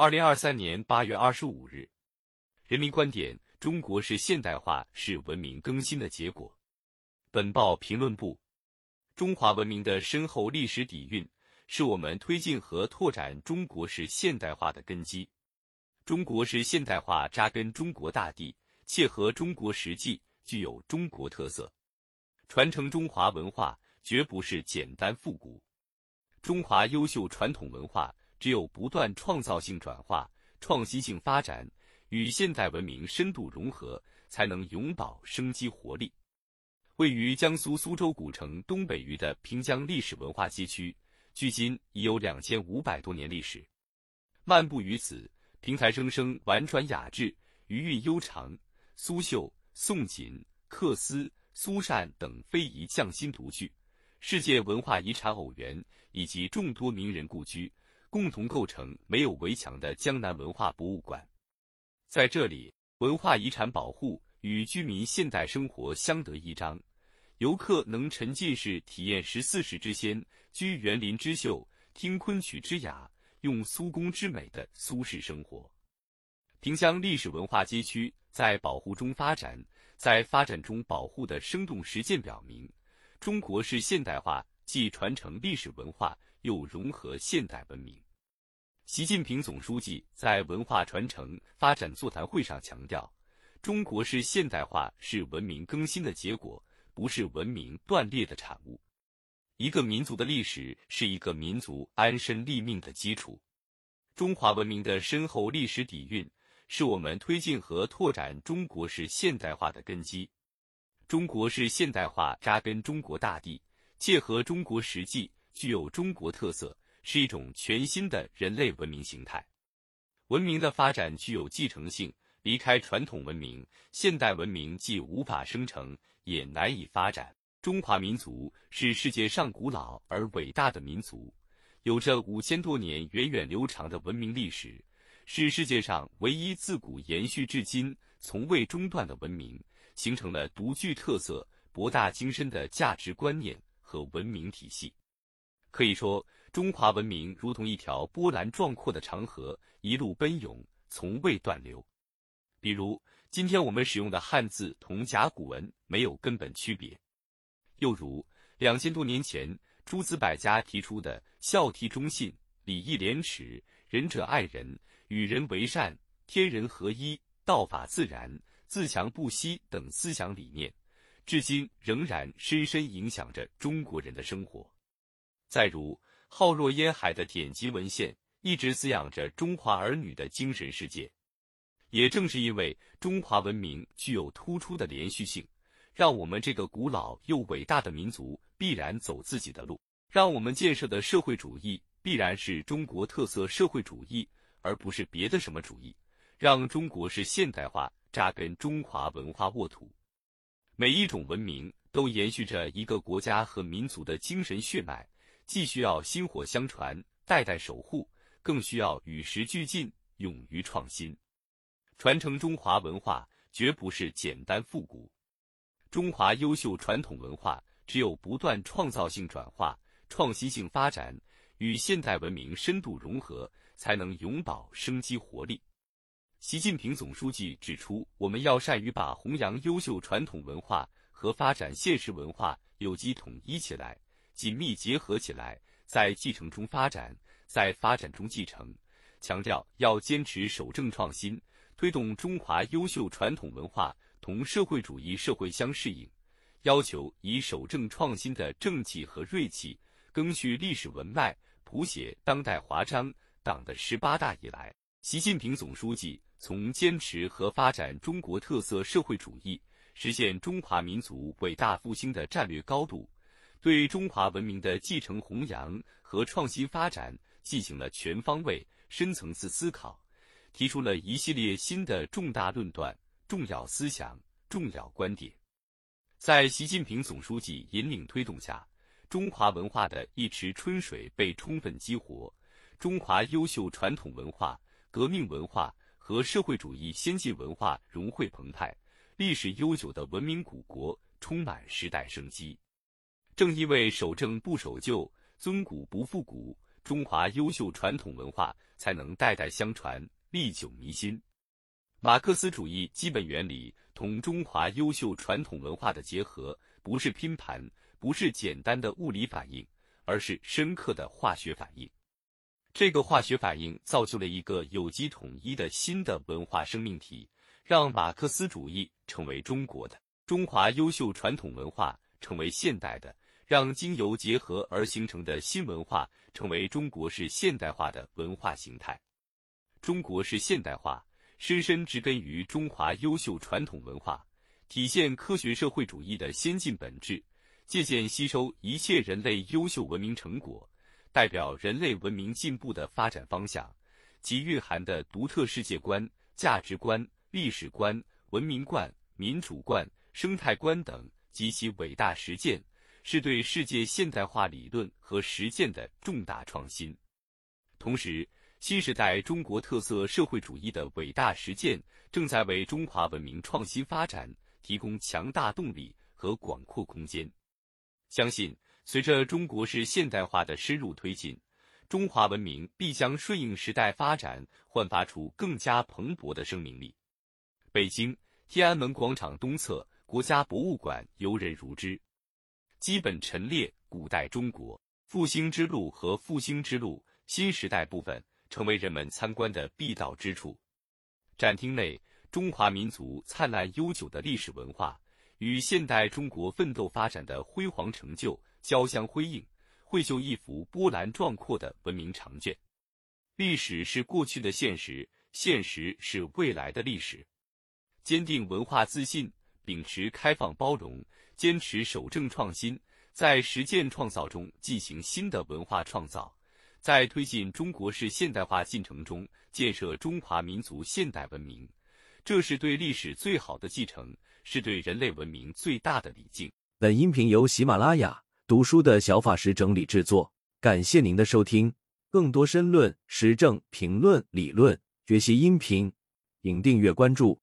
二零二三年八月二十五日，人民观点：中国式现代化是文明更新的结果。本报评论部：中华文明的深厚历史底蕴，是我们推进和拓展中国式现代化的根基。中国式现代化扎根中国大地，切合中国实际，具有中国特色，传承中华文化绝不是简单复古。中华优秀传统文化。只有不断创造性转化、创新性发展，与现代文明深度融合，才能永葆生机活力。位于江苏苏州古城东北隅的平江历史文化街区，距今已有两千五百多年历史。漫步于此，平台声声婉转雅致，余韵悠长。苏绣、宋锦、缂丝、苏扇等非遗匠心独具，世界文化遗产偶园以及众多名人故居。共同构成没有围墙的江南文化博物馆，在这里，文化遗产保护与居民现代生活相得益彰，游客能沉浸式体验十四史之先、居园林之秀、听昆曲之雅、用苏宫之美的苏式生活。平江历史文化街区在保护中发展，在发展中保护的生动实践表明，中国式现代化既传承历史文化。又融合现代文明。习近平总书记在文化传承发展座谈会上强调，中国式现代化是文明更新的结果，不是文明断裂的产物。一个民族的历史是一个民族安身立命的基础。中华文明的深厚历史底蕴，是我们推进和拓展中国式现代化的根基。中国式现代化扎根中国大地，切合中国实际。具有中国特色，是一种全新的人类文明形态。文明的发展具有继承性，离开传统文明，现代文明既无法生成，也难以发展。中华民族是世界上古老而伟大的民族，有着五千多年源远流长的文明历史，是世界上唯一自古延续至今、从未中断的文明，形成了独具特色、博大精深的价值观念和文明体系。可以说，中华文明如同一条波澜壮阔的长河，一路奔涌，从未断流。比如，今天我们使用的汉字同甲骨文没有根本区别；又如，两千多年前诸子百家提出的“孝悌忠信、礼义廉耻、仁者爱人、与人为善、天人合一、道法自然、自强不息”等思想理念，至今仍然深深影响着中国人的生活。再如，浩若烟海的典籍文献，一直滋养着中华儿女的精神世界。也正是因为中华文明具有突出的连续性，让我们这个古老又伟大的民族必然走自己的路，让我们建设的社会主义必然是中国特色社会主义，而不是别的什么主义，让中国式现代化扎根中华文化沃土。每一种文明都延续着一个国家和民族的精神血脉。既需要薪火相传、代代守护，更需要与时俱进、勇于创新。传承中华文化绝不是简单复古。中华优秀传统文化只有不断创造性转化、创新性发展，与现代文明深度融合，才能永葆生机活力。习近平总书记指出，我们要善于把弘扬优秀传统文化和发展现实文化有机统一起来。紧密结合起来，在继承中发展，在发展中继承。强调要坚持守正创新，推动中华优秀传统文化同社会主义社会相适应。要求以守正创新的正气和锐气，赓续历史文脉，谱写当代华章。党的十八大以来，习近平总书记从坚持和发展中国特色社会主义，实现中华民族伟大复兴的战略高度。对中华文明的继承弘扬和创新发展进行了全方位、深层次思考，提出了一系列新的重大论断、重要思想、重要观点。在习近平总书记引领推动下，中华文化的一池春水被充分激活，中华优秀传统文化、革命文化和社会主义先进文化融汇澎湃，历史悠久的文明古国充满时代生机。正因为守正不守旧，尊古不复古，中华优秀传统文化才能代代相传，历久弥新。马克思主义基本原理同中华优秀传统文化的结合，不是拼盘，不是简单的物理反应，而是深刻的化学反应。这个化学反应造就了一个有机统一的新的文化生命体，让马克思主义成为中国的中华优秀传统文化，成为现代的，让经由结合而形成的新文化成为中国式现代化的文化形态。中国式现代化深深植根于中华优秀传统文化，体现科学社会主义的先进本质，借鉴吸收一切人类优秀文明成果。代表人类文明进步的发展方向，及蕴含的独特世界观、价值观、历史观、文明观、民主观、生态观等及其伟大实践，是对世界现代化理论和实践的重大创新。同时，新时代中国特色社会主义的伟大实践，正在为中华文明创新发展提供强大动力和广阔空间。相信。随着中国式现代化的深入推进，中华文明必将顺应时代发展，焕发出更加蓬勃的生命力。北京天安门广场东侧国家博物馆游人如织，基本陈列古代中国复兴之路和复兴之路新时代部分，成为人们参观的必到之处。展厅内，中华民族灿烂悠久的历史文化与现代中国奋斗发展的辉煌成就。交相辉映，绘就一幅波澜壮阔的文明长卷。历史是过去的现实，现实是未来的历史。坚定文化自信，秉持开放包容，坚持守正创新，在实践创造中进行新的文化创造，在推进中国式现代化进程中建设中华民族现代文明。这是对历史最好的继承，是对人类文明最大的礼敬。本音频由喜马拉雅。读书的小法师整理制作，感谢您的收听。更多深论、时政评论、理论学习音频，请订阅关注。